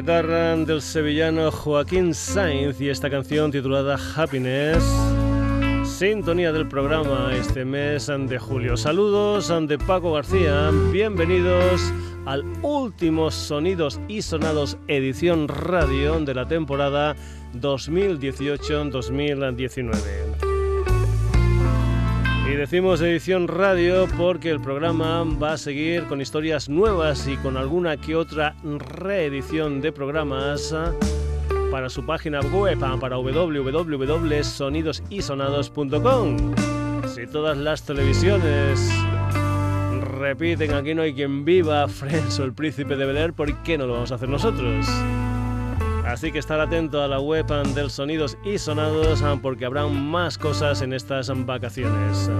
guitarra del sevillano Joaquín Sainz y esta canción titulada Happiness. Sintonía del programa este mes de julio. Saludos de Paco García. Bienvenidos al último Sonidos y Sonados edición radio de la temporada 2018-2019. Y decimos edición radio porque el programa va a seguir con historias nuevas y con alguna que otra reedición de programas para su página web, para www.sonidosysonados.com. Si todas las televisiones repiten aquí no hay quien viva, Friends o el príncipe de Bel ¿por qué no lo vamos a hacer nosotros? Así que estar atento a la web del Sonidos y Sonados porque habrá más cosas en estas vacaciones.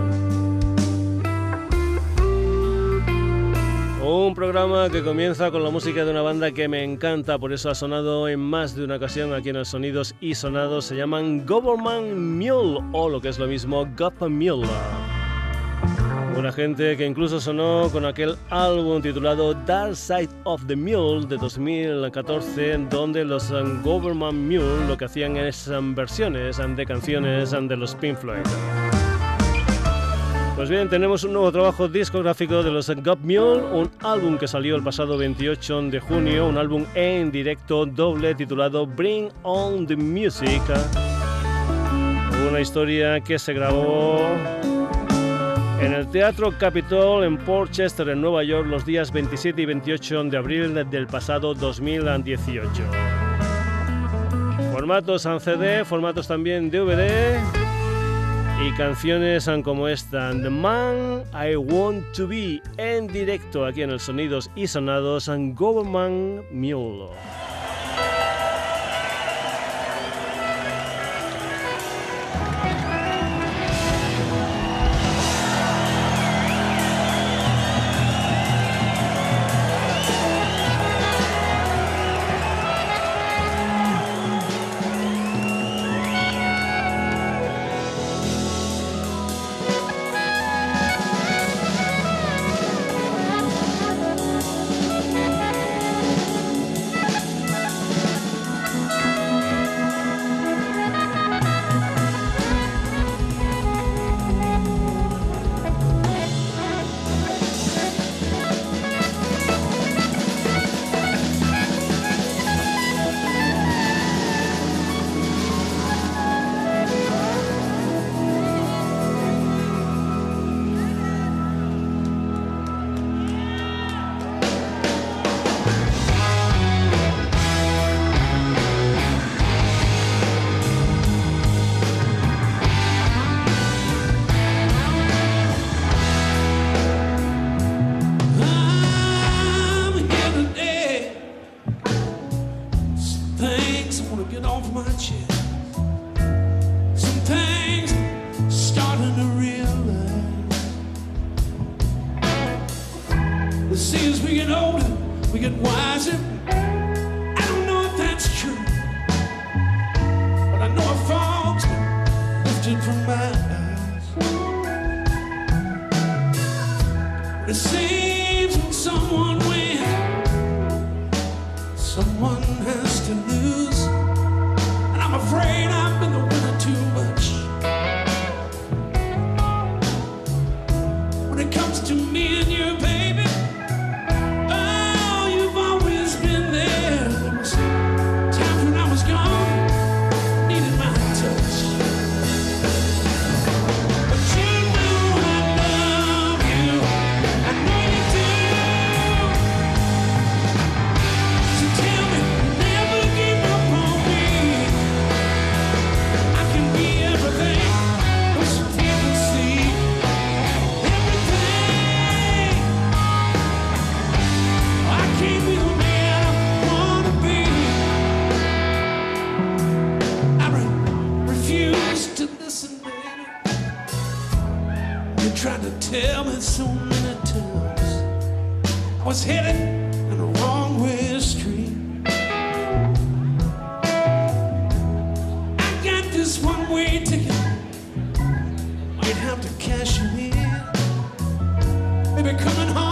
Un programa que comienza con la música de una banda que me encanta, por eso ha sonado en más de una ocasión aquí en el Sonidos y Sonados. Se llaman Government Mule o lo que es lo mismo Goppa Mule. Una gente que incluso sonó con aquel álbum titulado Dark Side of the Mule de 2014, donde los Government Mule lo que hacían es versiones de canciones de los Pink Floyd. Pues bien, tenemos un nuevo trabajo discográfico de los God Mule, un álbum que salió el pasado 28 de junio, un álbum en directo doble titulado Bring On the Music. Una historia que se grabó en el Teatro Capitol en Port Chester, en Nueva York, los días 27 y 28 de abril del pasado 2018. Formatos en CD, formatos también DVD y canciones como esta, The Man I Want to Be, en directo aquí en el Sonidos y Sonados en Government Mule. tell me so many times I was headed in the wrong way street. I got this one way ticket. Might have to cash you in. Maybe coming home.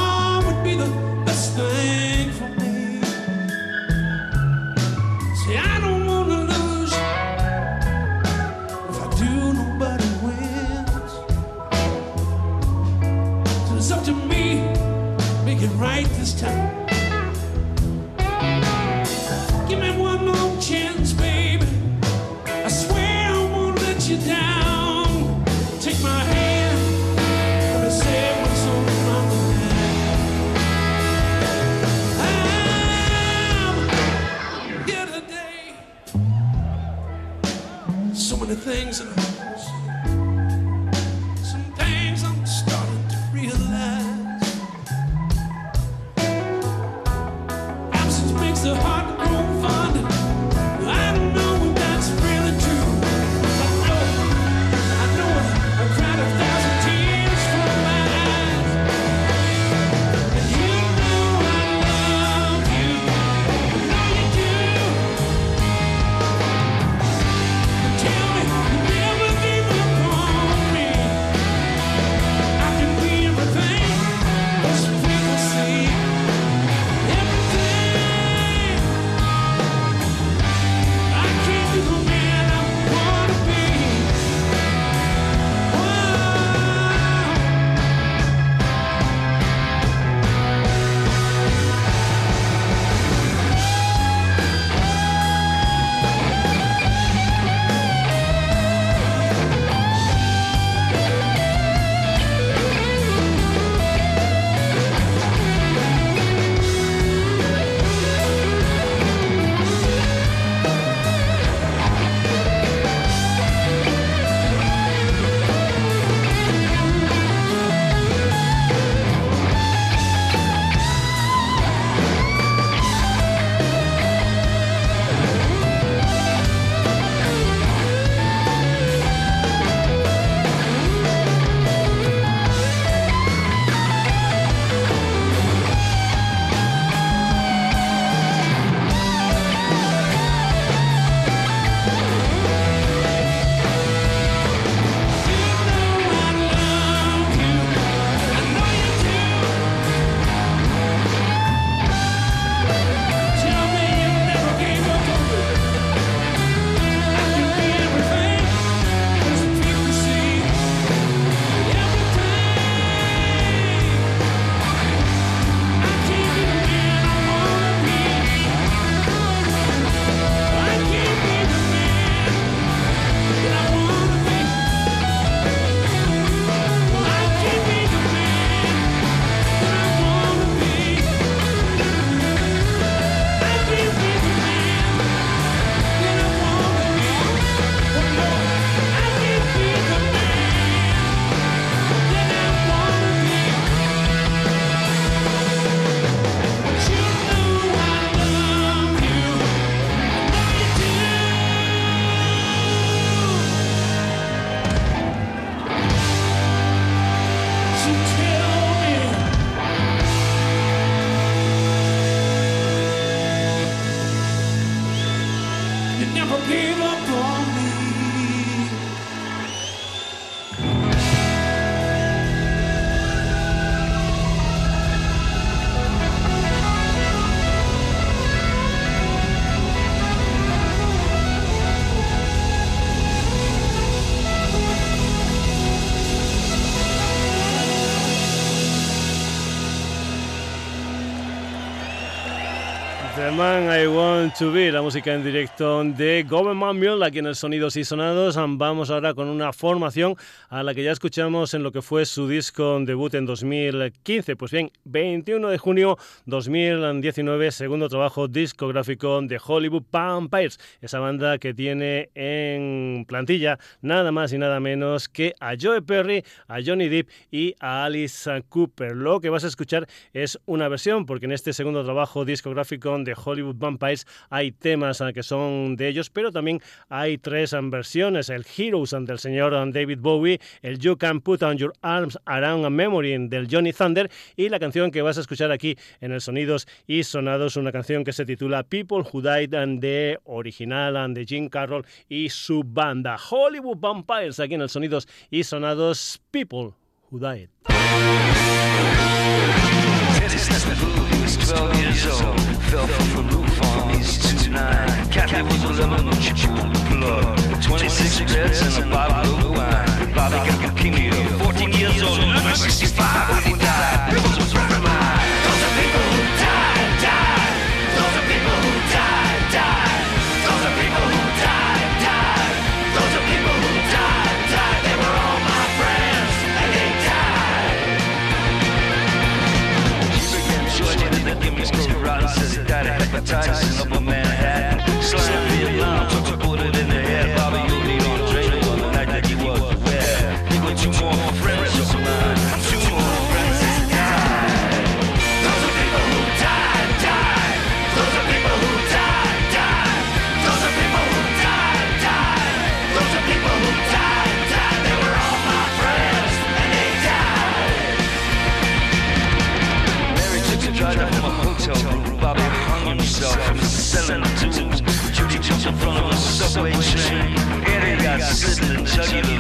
To Be, la música en directo de Government Mule, aquí en el Sonidos y Sonados. Vamos ahora con una formación a la que ya escuchamos en lo que fue su disco debut en 2015. Pues bien, 21 de junio 2019, segundo trabajo discográfico de Hollywood Vampires, esa banda que tiene en plantilla nada más y nada menos que a Joe Perry, a Johnny Depp y a Alice Cooper. Lo que vas a escuchar es una versión, porque en este segundo trabajo discográfico de Hollywood Vampires hay temas ah, que son de ellos, pero también hay tres ah, versiones, el Heroes ah, del señor David Bowie, el You Can Put On Your Arms Around a Memory del Johnny Thunder y la canción que vas a escuchar aquí en el Sonidos y Sonados, una canción que se titula People Who Died and the original de Jim Carroll y su banda. Hollywood Vampires aquí en el Sonidos y Sonados People Who Died. 12 years old, fell from the roof on these two nine. Kathy was a lemon, she pulled the plug. 26 cigarettes and a bottle of wine. Bobby got leukemia, 14 years old, number 65 when he died. rotten city, got a hepatitis in upper Manhattan. Slam subway train, area got sitting in jugular.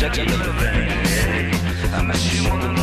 Judge a little thing. I miss you more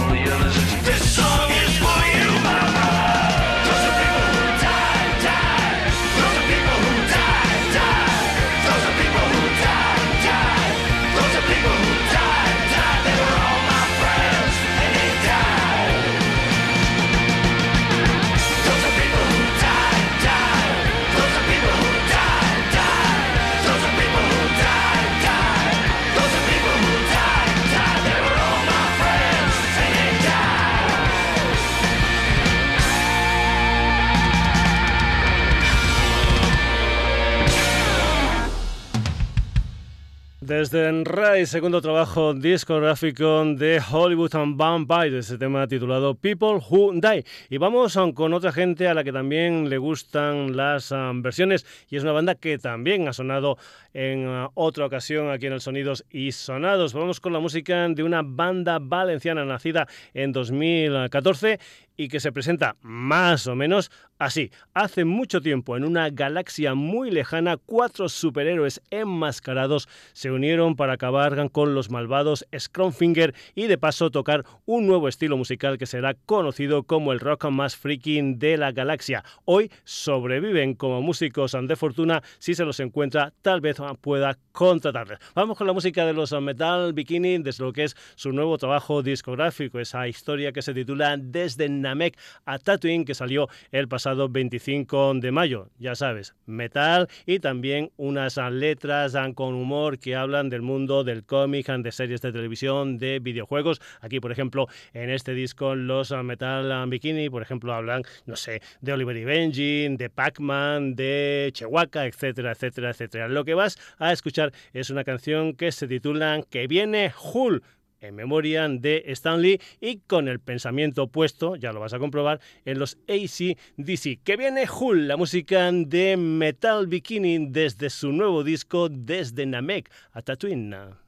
Desde Rai, segundo trabajo discográfico de Hollywood and Vampire, ese tema titulado People Who Die. Y vamos con otra gente a la que también le gustan las um, versiones y es una banda que también ha sonado en uh, otra ocasión aquí en el Sonidos y Sonados. Vamos con la música de una banda valenciana nacida en 2014 y que se presenta más o menos así. Hace mucho tiempo, en una galaxia muy lejana, cuatro superhéroes enmascarados se unieron para acabar con los malvados Scrumfinger y de paso tocar un nuevo estilo musical que será conocido como el rock más freaking de la galaxia. Hoy sobreviven como músicos de fortuna. Si se los encuentra, tal vez pueda contratarles. Vamos con la música de los Metal Bikini desde lo que es su nuevo trabajo discográfico, esa historia que se titula Desde Namek a Tatooine que salió el pasado 25 de mayo. Ya sabes, metal y también unas letras con humor que hablan del mundo del cómic, de series de televisión, de videojuegos. Aquí, por ejemplo, en este disco los Metal Bikini, por ejemplo, hablan, no sé, de Oliver y Benji, de Pac-Man, de Chewbacca, etcétera, etcétera, etcétera. Lo que vas a escuchar es una canción que se titula Que viene Hull en memoria de Stanley y con el pensamiento puesto, ya lo vas a comprobar, en los ACDC. Que viene Hull, la música de Metal Bikini desde su nuevo disco Desde Namek a Tatooine.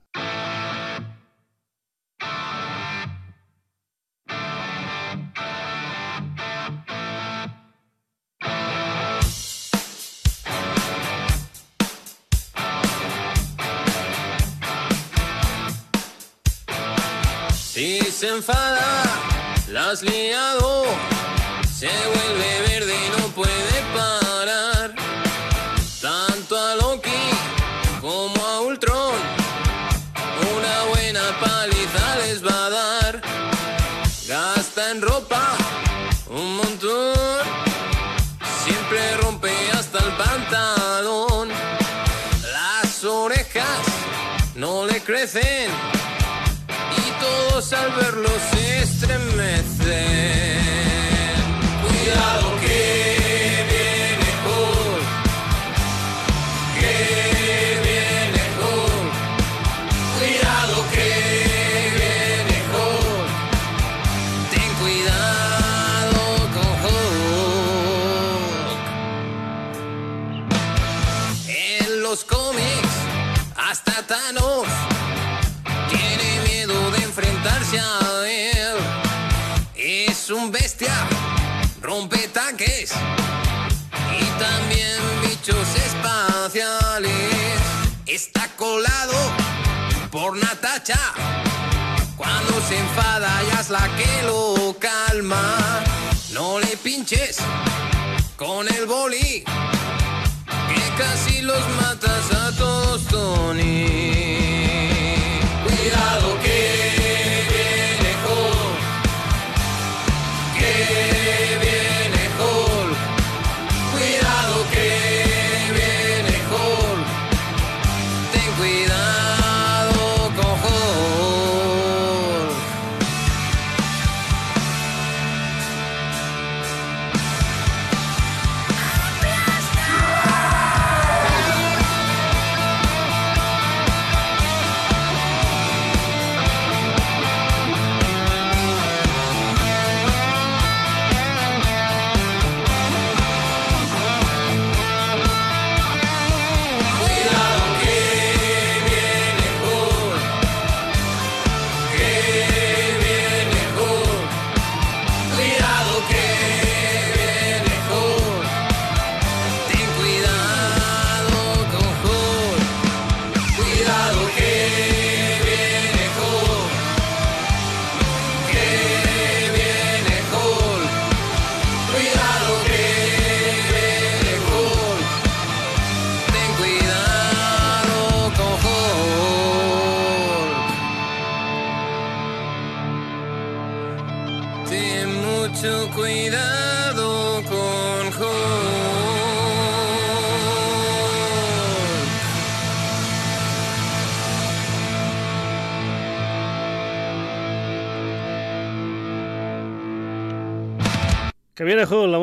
Se enfada, la has liado, se vuelve verde y no puede parar. Tanto a Loki como a Ultron, una buena paliza les va a dar. Gasta en ropa un montón, siempre rompe hasta el pantalón. Las orejas no le crecen al verlo se estremecen. Cuidado Está colado por Natacha. Cuando se enfada ya es la que lo calma. No le pinches con el boli, que casi los matas a todos, Tony.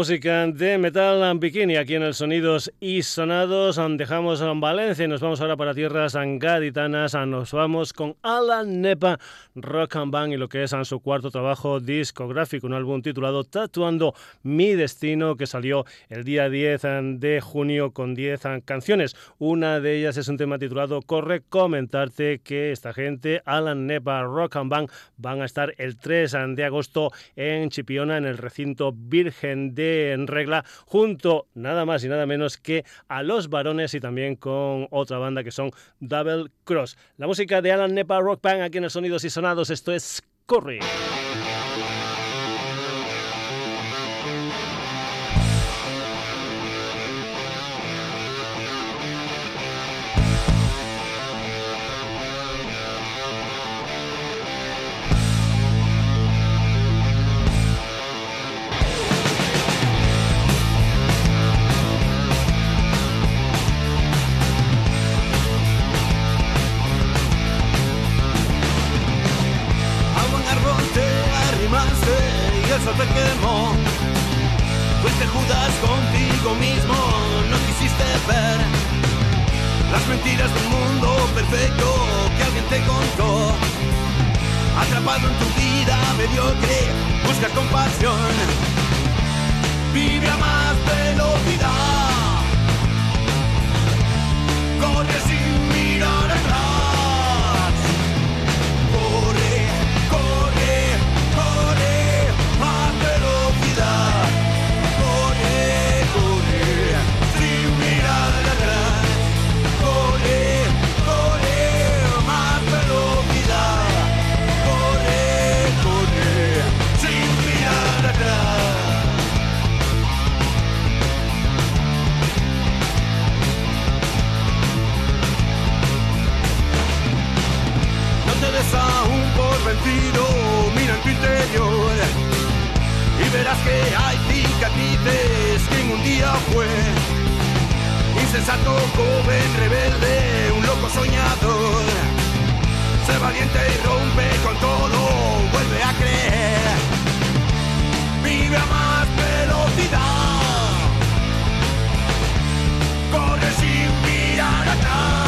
Música de Metal and Bikini aquí en el Sonidos y Sonados. Dejamos en Valencia y nos vamos ahora para tierras gaditanas. Nos vamos con Alan Nepa Rock and Band y lo que es su cuarto trabajo discográfico, un álbum titulado Tatuando mi Destino que salió el día 10 de junio con 10 canciones. Una de ellas es un tema titulado Corre comentarte que esta gente, Alan Nepa Rock and Band, van a estar el 3 de agosto en Chipiona en el recinto Virgen de en regla, junto nada más y nada menos que a los varones y también con otra banda que son Double Cross. La música de Alan Nepa Rock Band aquí en el Sonidos y Sonados, esto es Corre. mentiras de un mundo perfecto que alguien te contó. Atrapado en tu vida mediocre, busca compasión. Vive a más velocidad. Corre sin y verás que hay cicatrices que en un día fue insensato, joven, rebelde, un loco soñador. Sé valiente y rompe con todo, vuelve a creer. Vive a más velocidad, corre sin mirar atrás.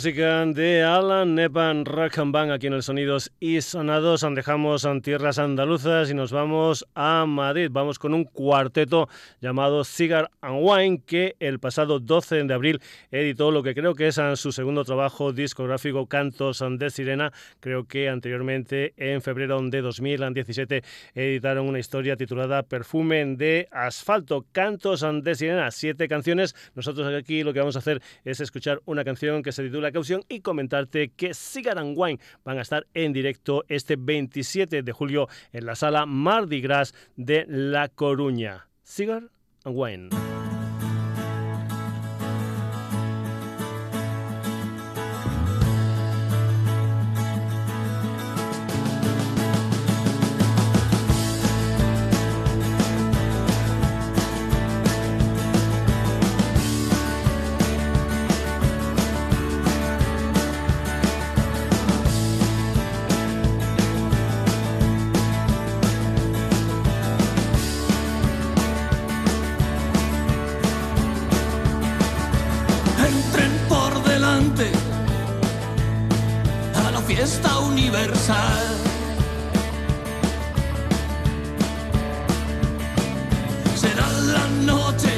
Música de Nepan Rock and aquí en el Sonidos y Sonados. Dejamos en tierras andaluzas y nos vamos a Madrid. Vamos con un cuarteto llamado Cigar and Wine que el pasado 12 de abril editó lo que creo que es su segundo trabajo discográfico Cantos de Sirena. Creo que anteriormente en febrero de 2017 editaron una historia titulada Perfume de Asfalto. Cantos de Sirena, siete canciones. Nosotros aquí lo que vamos a hacer es escuchar una canción que se titula Caución y comentarte que Cigar and Wine van a estar en directo este 27 de julio en la sala Mardi Gras de La Coruña. Cigar and Wine. serán las noches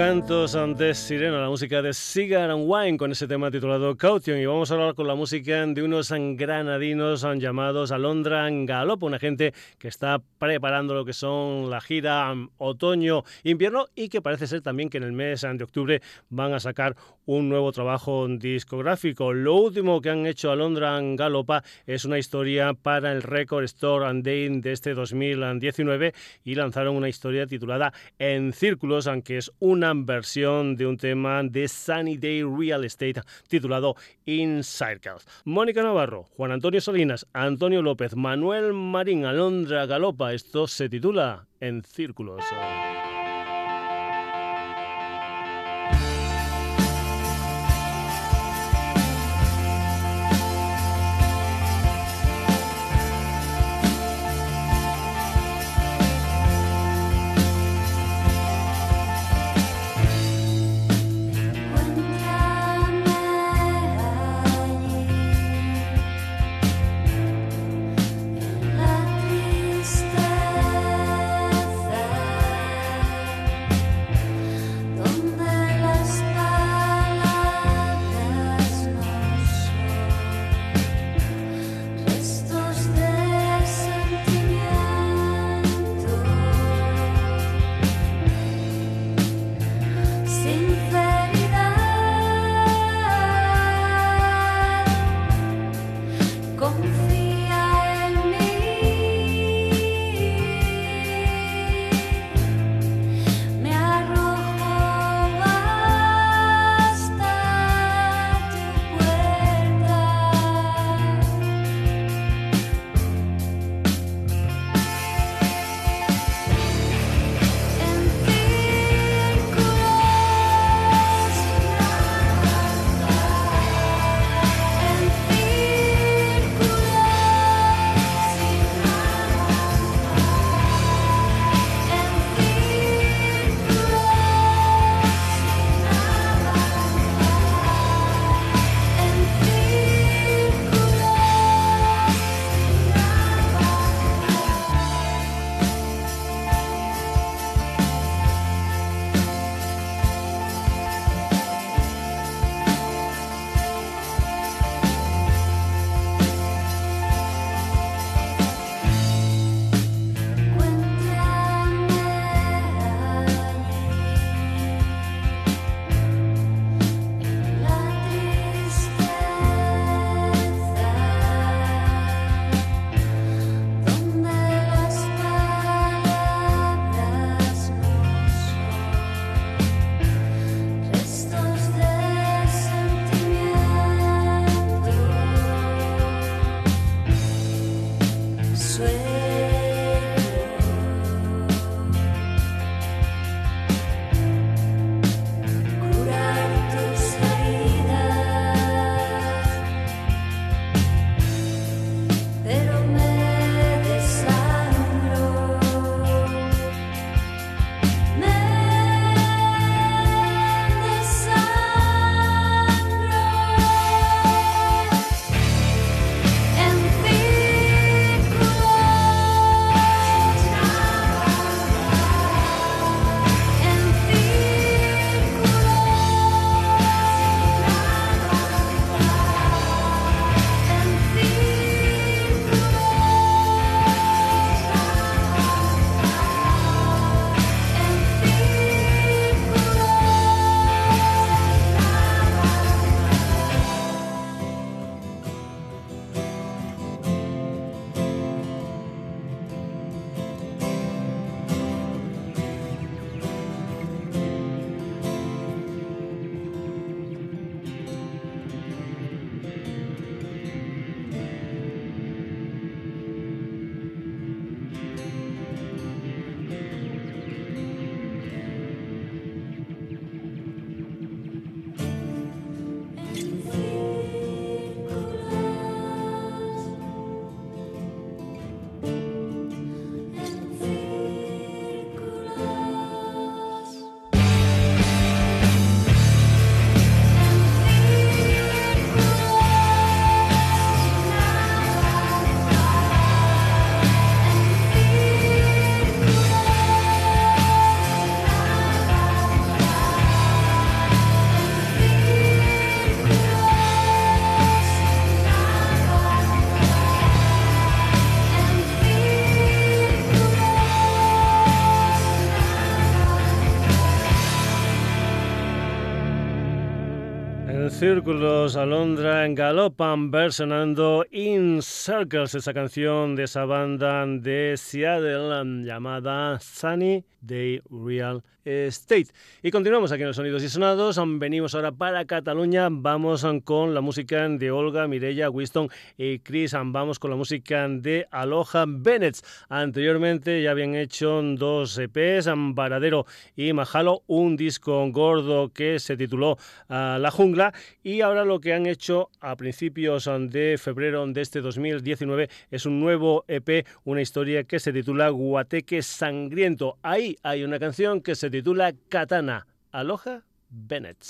Cantos antes Sirena, la música de Cigar and Wine con ese tema titulado Caution y vamos a hablar con la música de unos granadinos llamados Alondra Galop, una gente que está preparando lo que son la gira otoño-invierno y que parece ser también que en el mes de octubre van a sacar un nuevo trabajo discográfico. Lo último que han hecho Alondra Galopa es una historia para el Record Store and Day de este 2019 y lanzaron una historia titulada En Círculos, aunque es una versión de un tema de Sunny Day Real Estate titulado In Circles. Mónica Navarro, Juan Antonio Solinas, Antonio López, Manuel Marín, Alondra Galopa. Esto se titula En Círculos. Círculos, Alondra Galopan versionando In Circles, esa canción de esa banda de Seattle llamada Sunny Day Real State. Y continuamos aquí en los Sonidos y Sonados. Venimos ahora para Cataluña. Vamos con la música de Olga, Mirella, Winston y Chris. Vamos con la música de Aloha Bennett. Anteriormente ya habían hecho dos EPs, Varadero y Majalo, un disco gordo que se tituló ah, La Jungla. Y ahora lo que han hecho a principios de febrero de este 2019 es un nuevo EP, una historia que se titula Guateque Sangriento. Ahí hay una canción que se titula Katana. Aloha Bennett.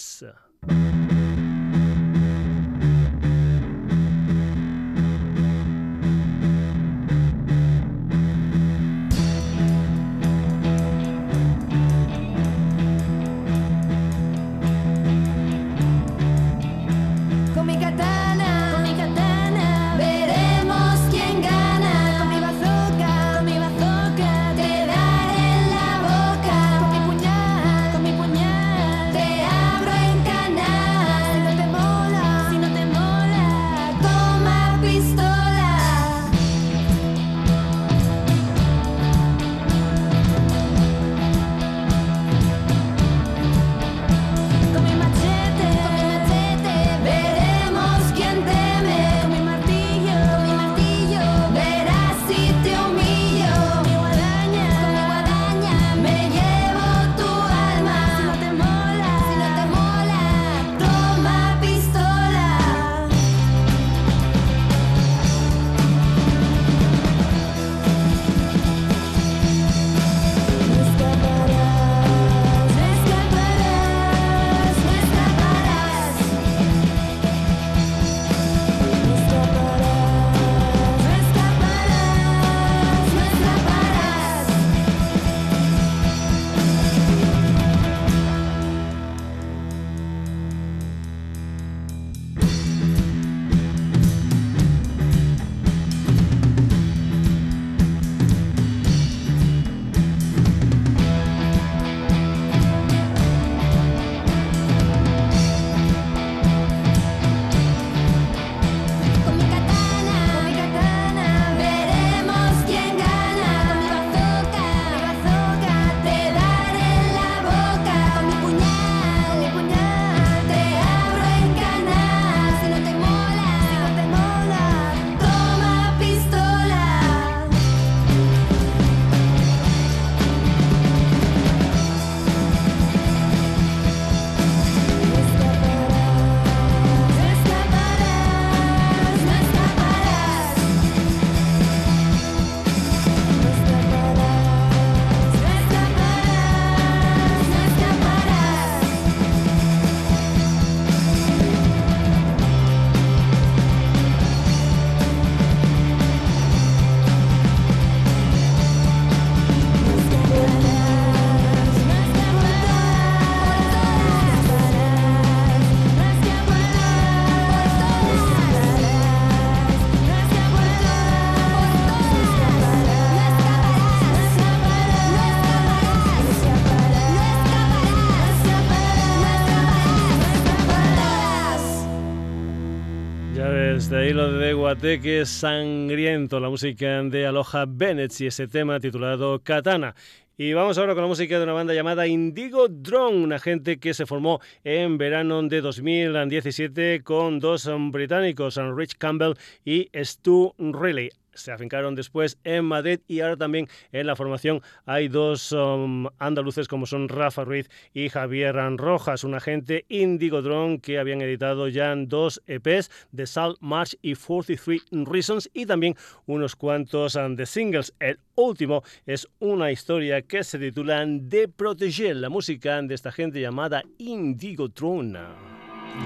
Que Sangriento, la música de Aloha Bennett y ese tema titulado Katana. Y vamos ahora con la música de una banda llamada Indigo Drone, una gente que se formó en verano de 2017 con dos británicos, Rich Campbell y Stu Riley se afincaron después en Madrid y ahora también en la formación hay dos um, andaluces como son Rafa Ruiz y Javier Rojas, un agente Indigo Drone que habían editado ya dos EPs de Salt March y 43 Reasons y también unos cuantos um, de singles. El último es una historia que se titula De Proteger, la música de esta gente llamada Indigo.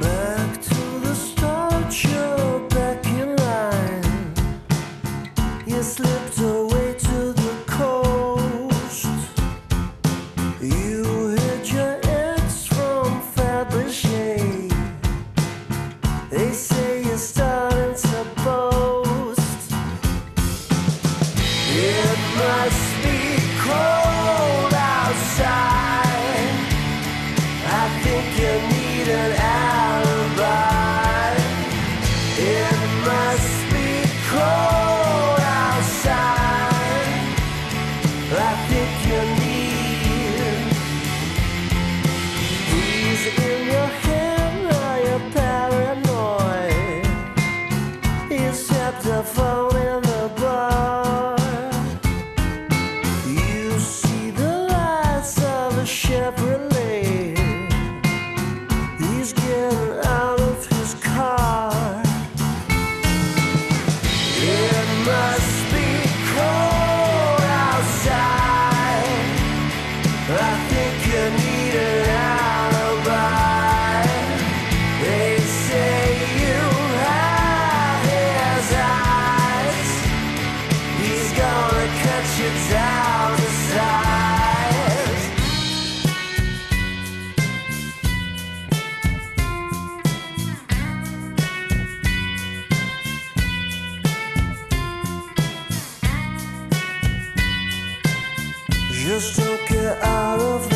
Back the slipped away Just took it out of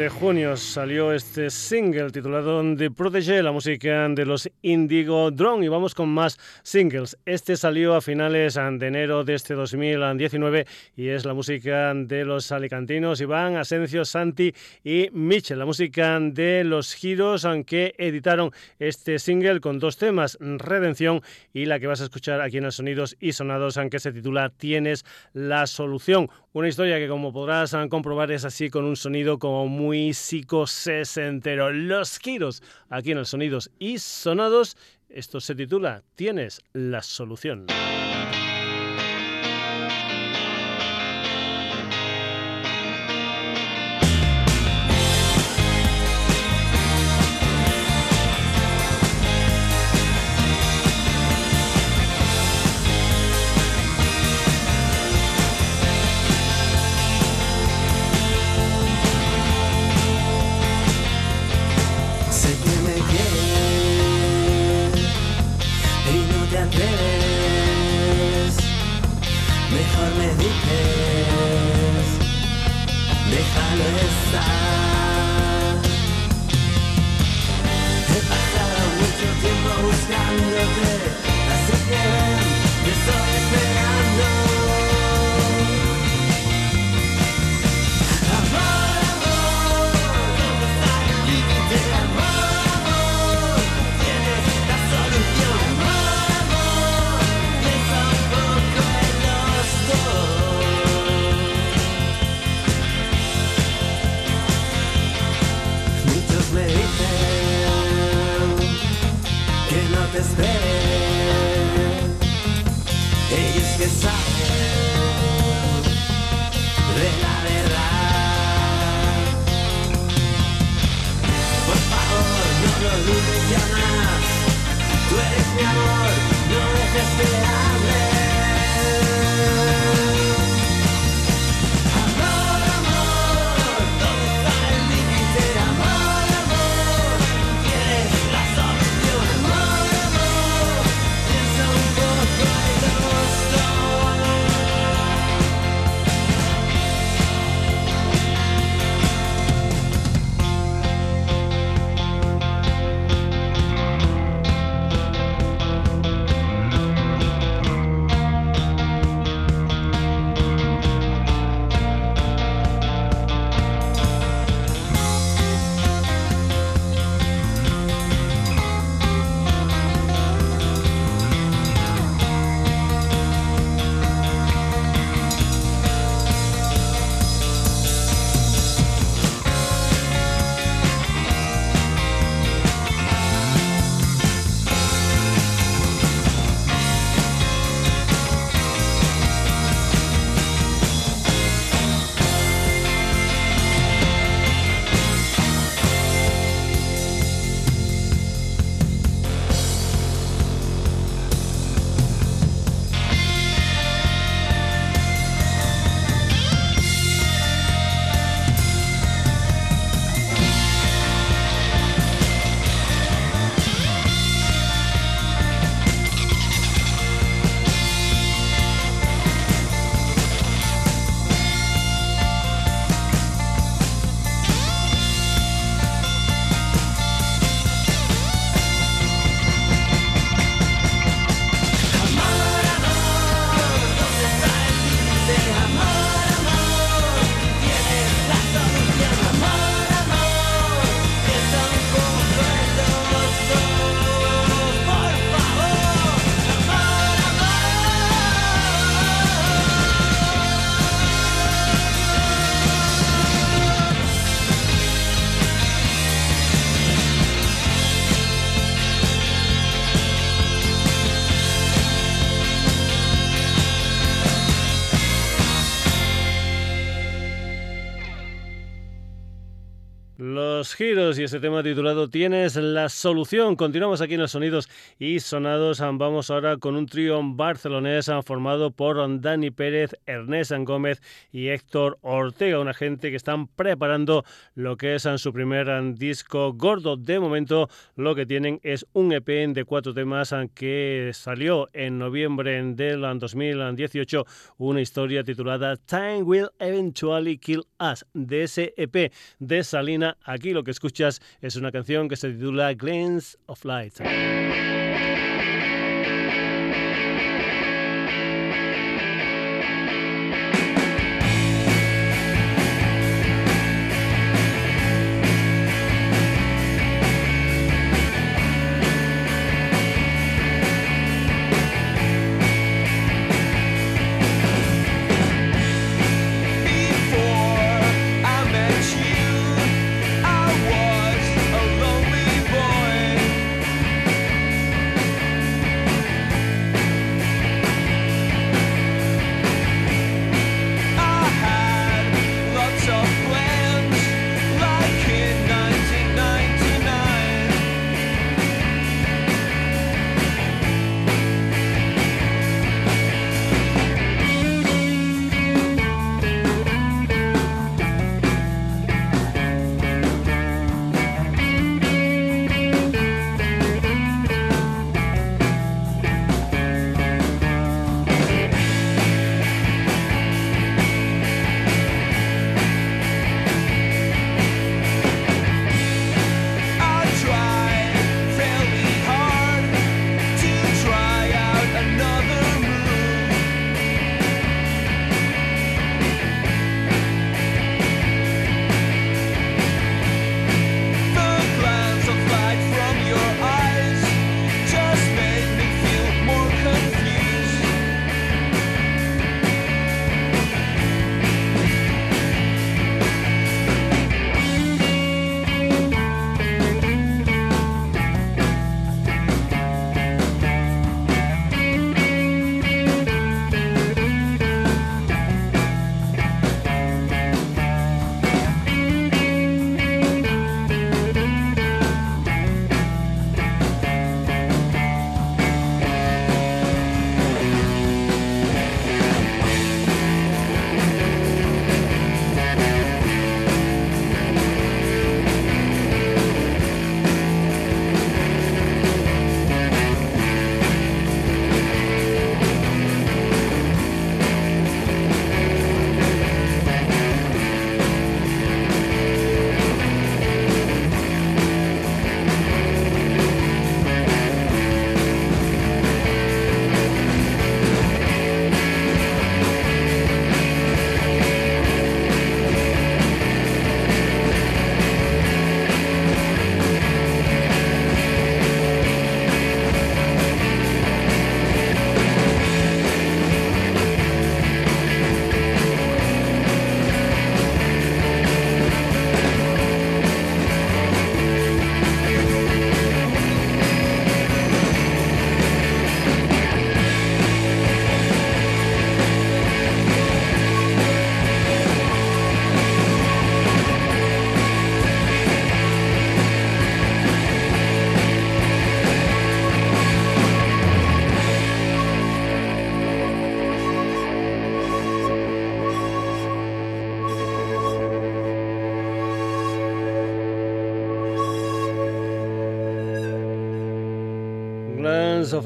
de junio salió este single titulado The Protege, la música de los Indigo Drone. Y vamos con más singles. Este salió a finales de enero de este 2019 y es la música de los alicantinos Iván, Asencio, Santi y Mitchell. La música de los Giros, aunque editaron este single con dos temas, Redención y la que vas a escuchar aquí en los Sonidos y Sonados, aunque se titula Tienes la solución. Una historia que como podrás comprobar es así con un sonido como muy psicosesentero. Los giros aquí en el Sonidos y Sonados. Esto se titula Tienes la solución. Giros y este tema titulado Tienes la solución. Continuamos aquí en los sonidos y sonados. Vamos ahora con un trío barcelonés formado por Dani Pérez, Ernest Gómez y Héctor Ortega, una gente que están preparando lo que es su primer disco gordo. De momento lo que tienen es un EP de cuatro temas que salió en noviembre del 2018, una historia titulada Time Will Eventually Kill Us, de ese EP de Salina. Aquí lo que escuchas es una canción que se titula Glance of Light.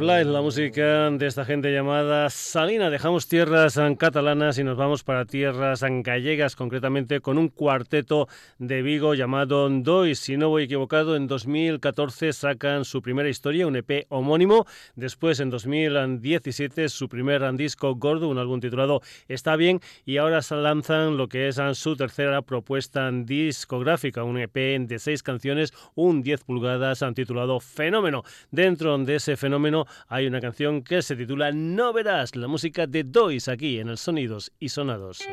La música de esta gente llamada Salina. Dejamos tierras catalanas y nos vamos para tierras gallegas, concretamente con un cuarteto de Vigo llamado Dois. Si no voy equivocado, en 2014 sacan su primera historia, un EP homónimo. Después, en 2017, su primer disco gordo, un álbum titulado Está bien. Y ahora se lanzan lo que es su tercera propuesta discográfica, un EP de seis canciones, un 10 pulgadas, titulado Fenómeno. Dentro de ese fenómeno hay una canción que se titula No verás, la música de Dois aquí en el Sonidos y Sonados.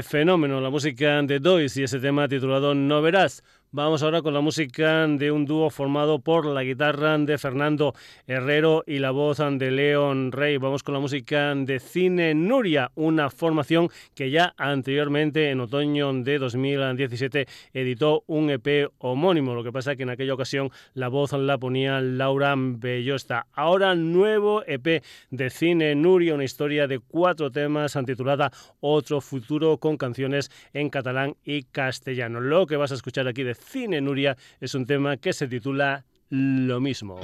Fenómeno, la música de Dois y ese tema titulado No Verás. Vamos ahora con la música de un dúo formado por la guitarra de Fernando Herrero y la voz de León Rey. Vamos con la música de Cine Nuria, una formación que ya anteriormente, en otoño de 2017, editó un EP homónimo. Lo que pasa es que en aquella ocasión la voz la ponía Laura Bellosta. Ahora nuevo EP de Cine Nuria, una historia de cuatro temas titulada Otro futuro con canciones en catalán y castellano. Lo que vas a escuchar aquí de Cine Nuria es un tema que se titula Lo mismo.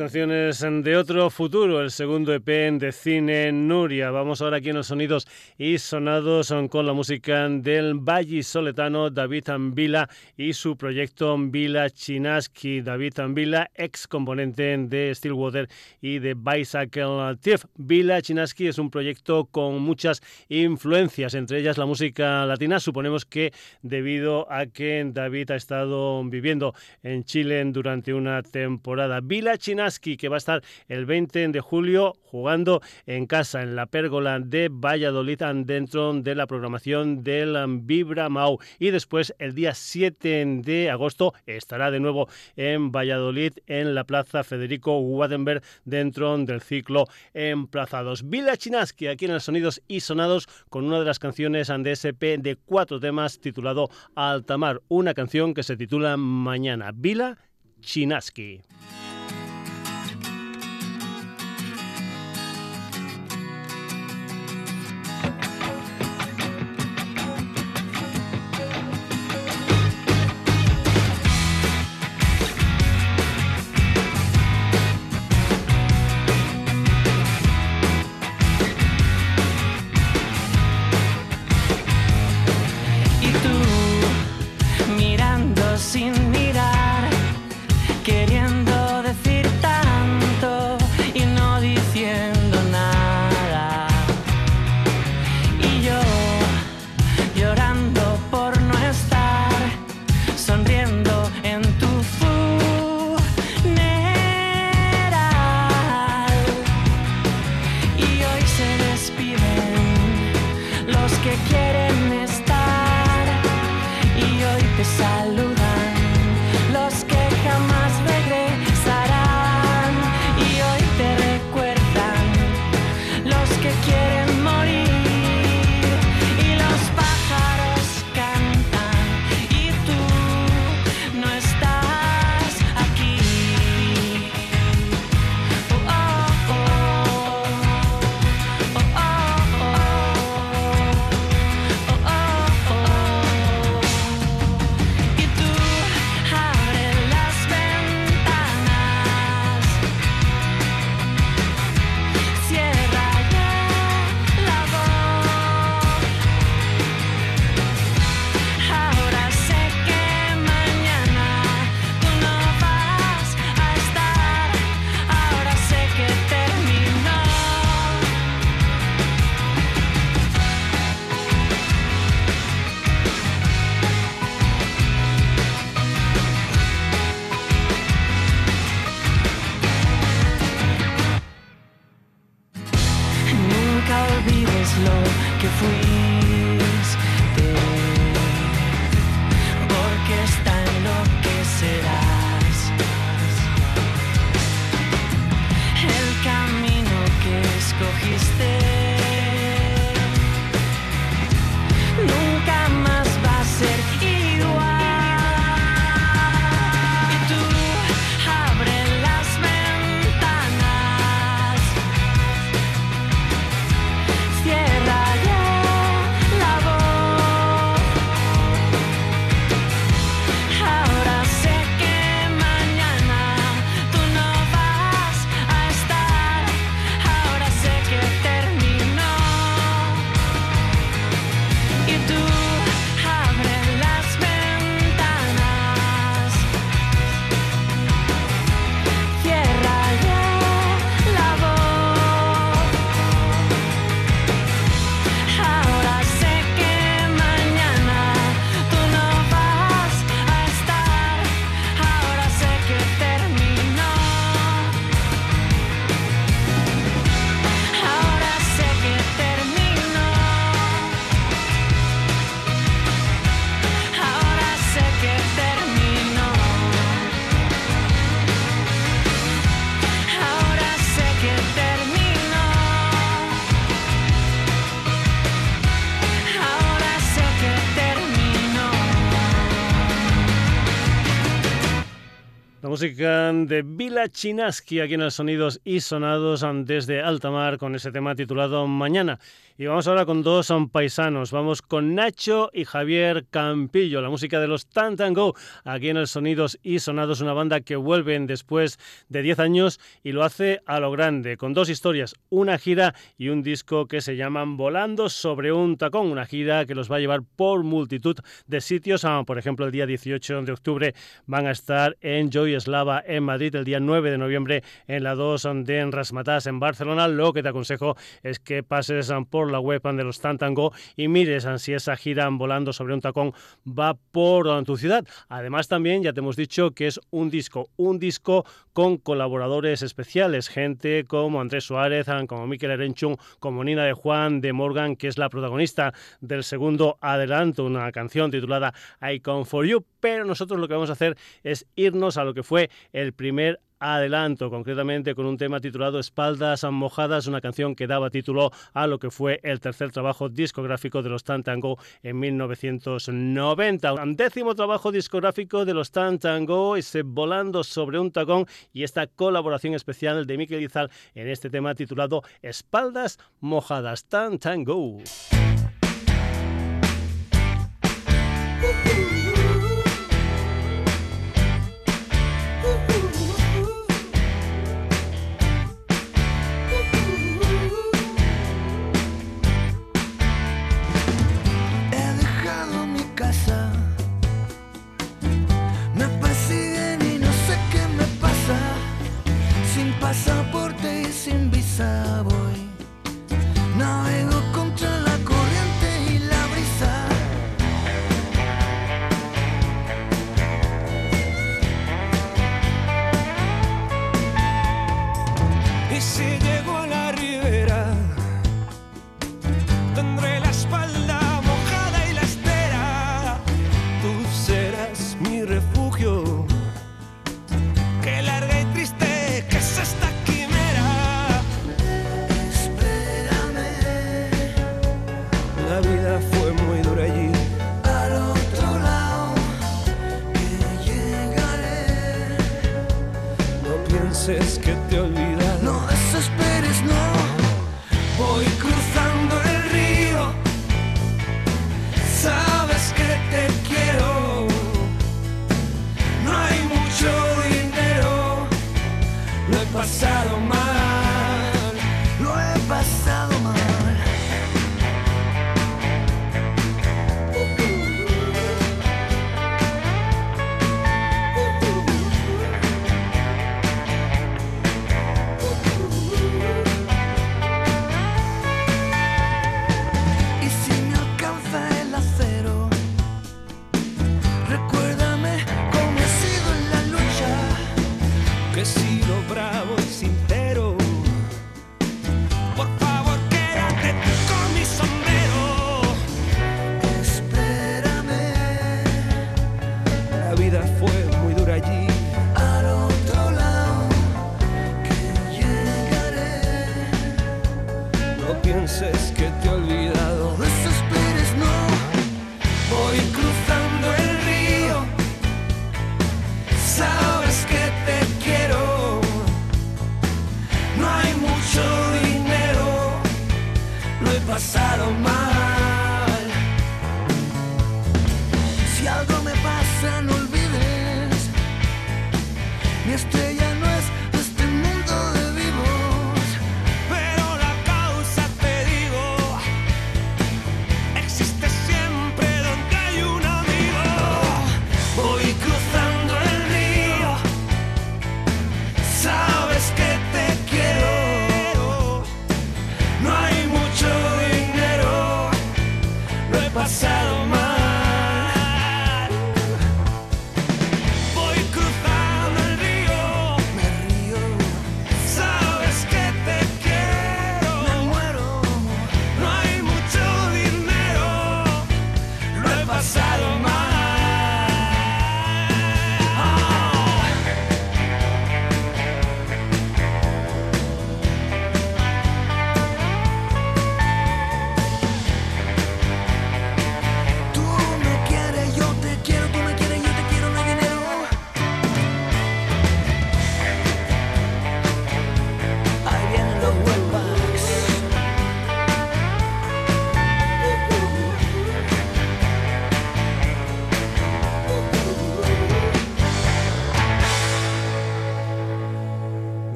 Canciones de otro futuro, el segundo EP de cine Nuria. Vamos ahora aquí en los sonidos y sonados con la música del Valle Soletano David Ambila y su proyecto Vila Chinaski. David Ambila, ex componente de Stillwater y de Bicycle Thief. Vila Chinaski es un proyecto con muchas influencias, entre ellas la música latina. Suponemos que debido a que David ha estado viviendo en Chile durante una temporada. Vila Chinaski, que va a estar el 20 de julio jugando en casa, en la pérgola de Valladolid, dentro de la programación del Vibra Mau. Y después, el día 7 de agosto, estará de nuevo en Valladolid, en la Plaza Federico Wadenberg, dentro del ciclo Emplazados. Vila Chinaski, aquí en el Sonidos y Sonados, con una de las canciones de de cuatro temas titulado Altamar, una canción que se titula Mañana. Vila Chinaski. Vila Chinaski aquí en el Sonidos y Sonados desde Altamar con ese tema titulado Mañana. Y vamos ahora con dos paisanos. Vamos con Nacho y Javier Campillo, la música de los Tantango, aquí en el Sonidos y Sonados, una banda que vuelven después de 10 años y lo hace a lo grande, con dos historias, una gira y un disco que se llaman Volando sobre un tacón, una gira que los va a llevar por multitud de sitios. Ah, por ejemplo, el día 18 de octubre van a estar en Joy en Madrid, el día 9 de noviembre en la 2 de Rasmatas en Barcelona. Lo que te aconsejo es que pases por la web de los Tantango y mires si esa gira volando sobre un tacón va por tu ciudad. Además también ya te hemos dicho que es un disco, un disco con colaboradores especiales, gente como Andrés Suárez, como Miquel Erenchun, como Nina de Juan de Morgan, que es la protagonista del segundo adelanto, una canción titulada I Come For You, pero nosotros lo que vamos a hacer es irnos a lo que fue el primer adelanto, concretamente con un tema titulado Espaldas Mojadas, una canción que daba título a lo que fue el tercer trabajo discográfico de los Tantango en 1990. Un décimo trabajo discográfico de los Tantango, ese Volando sobre un tacón y esta colaboración especial de Mikel Izal en este tema titulado Espaldas Mojadas Tantango. Que te olvidas.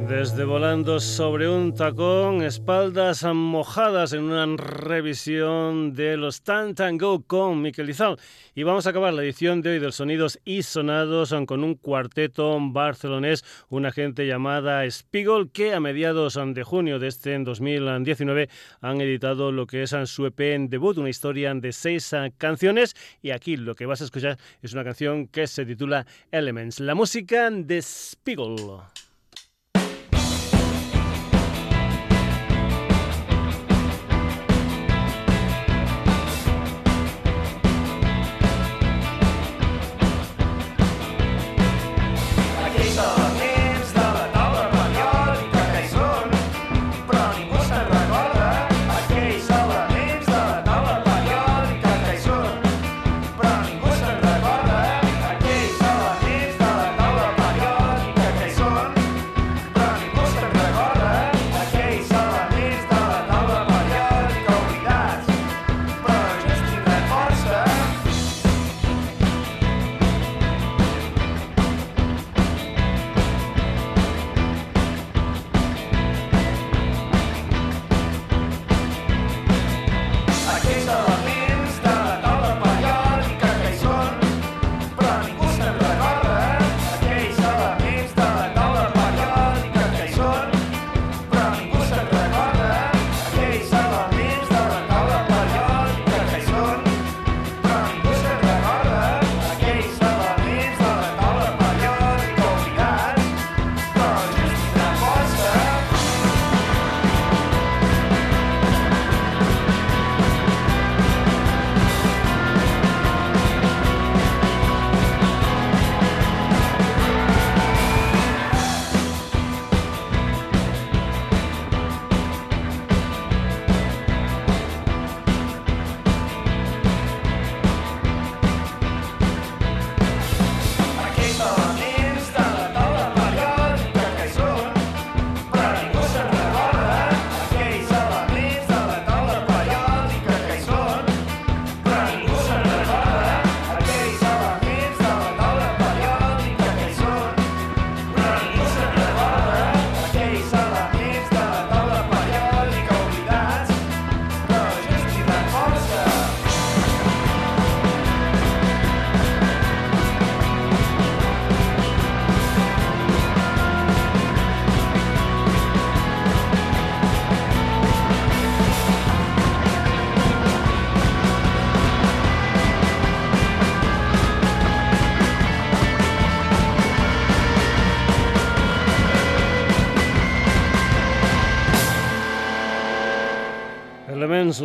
Desde volando sobre un tacón, espaldas mojadas en una revisión de los Tan Tango con Miquel Izal. Y vamos a acabar la edición de hoy del Sonidos y Sonados con un cuarteto barcelonés, una gente llamada Spiegel, que a mediados de junio de este 2019 han editado lo que es su EP en debut, una historia de seis canciones. Y aquí lo que vas a escuchar es una canción que se titula Elements, la música de Spiegel.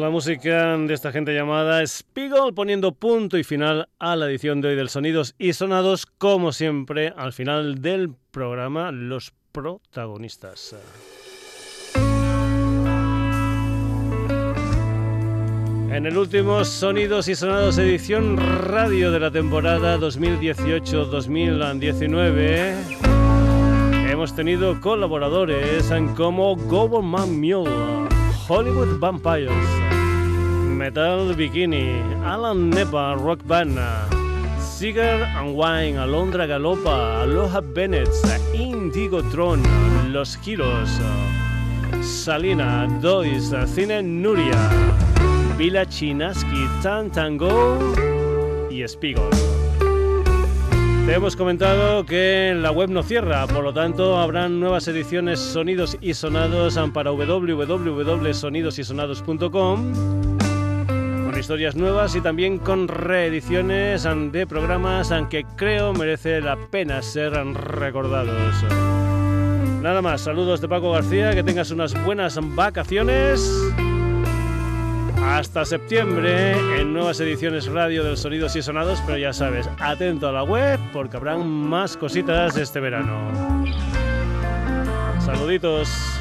la música de esta gente llamada Spiegel, poniendo punto y final a la edición de hoy del Sonidos y Sonados, como siempre, al final del programa, los protagonistas. En el último Sonidos y Sonados edición radio de la temporada 2018-2019 hemos tenido colaboradores como Gobo Man Mule, Hollywood Vampires. Metal Bikini, Alan Nepa Rock Band, Cigar and Wine, Alondra Galopa, Aloha Bennett, Indigo Tron, Los Giros, Salina, Dois, Cine Nuria, Vila Chinaski, Tan Tango y Spiegel. Te hemos comentado que la web no cierra, por lo tanto habrán nuevas ediciones Sonidos y Sonados para www.sonidosysonados.com historias nuevas y también con reediciones de programas que creo merece la pena ser recordados. Nada más, saludos de Paco García, que tengas unas buenas vacaciones. Hasta septiembre en nuevas ediciones radio del Sonidos y Sonados, pero ya sabes, atento a la web porque habrán más cositas este verano. Saluditos.